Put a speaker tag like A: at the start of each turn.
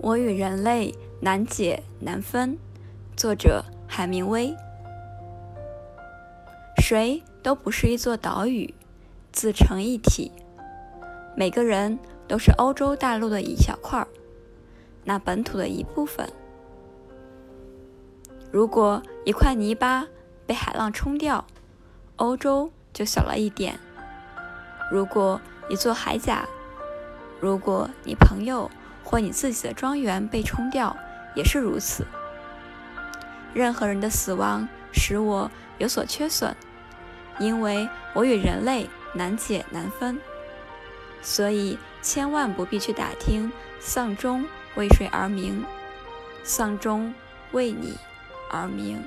A: 我与人类难解难分。作者海明威。谁都不是一座岛屿，自成一体。每个人都是欧洲大陆的一小块儿，那本土的一部分。如果一块泥巴被海浪冲掉，欧洲就小了一点；如果一座海甲，如果你朋友。或你自己的庄园被冲掉，也是如此。任何人的死亡使我有所缺损，因为我与人类难解难分，所以千万不必去打听丧钟为谁而鸣，丧钟为你而鸣。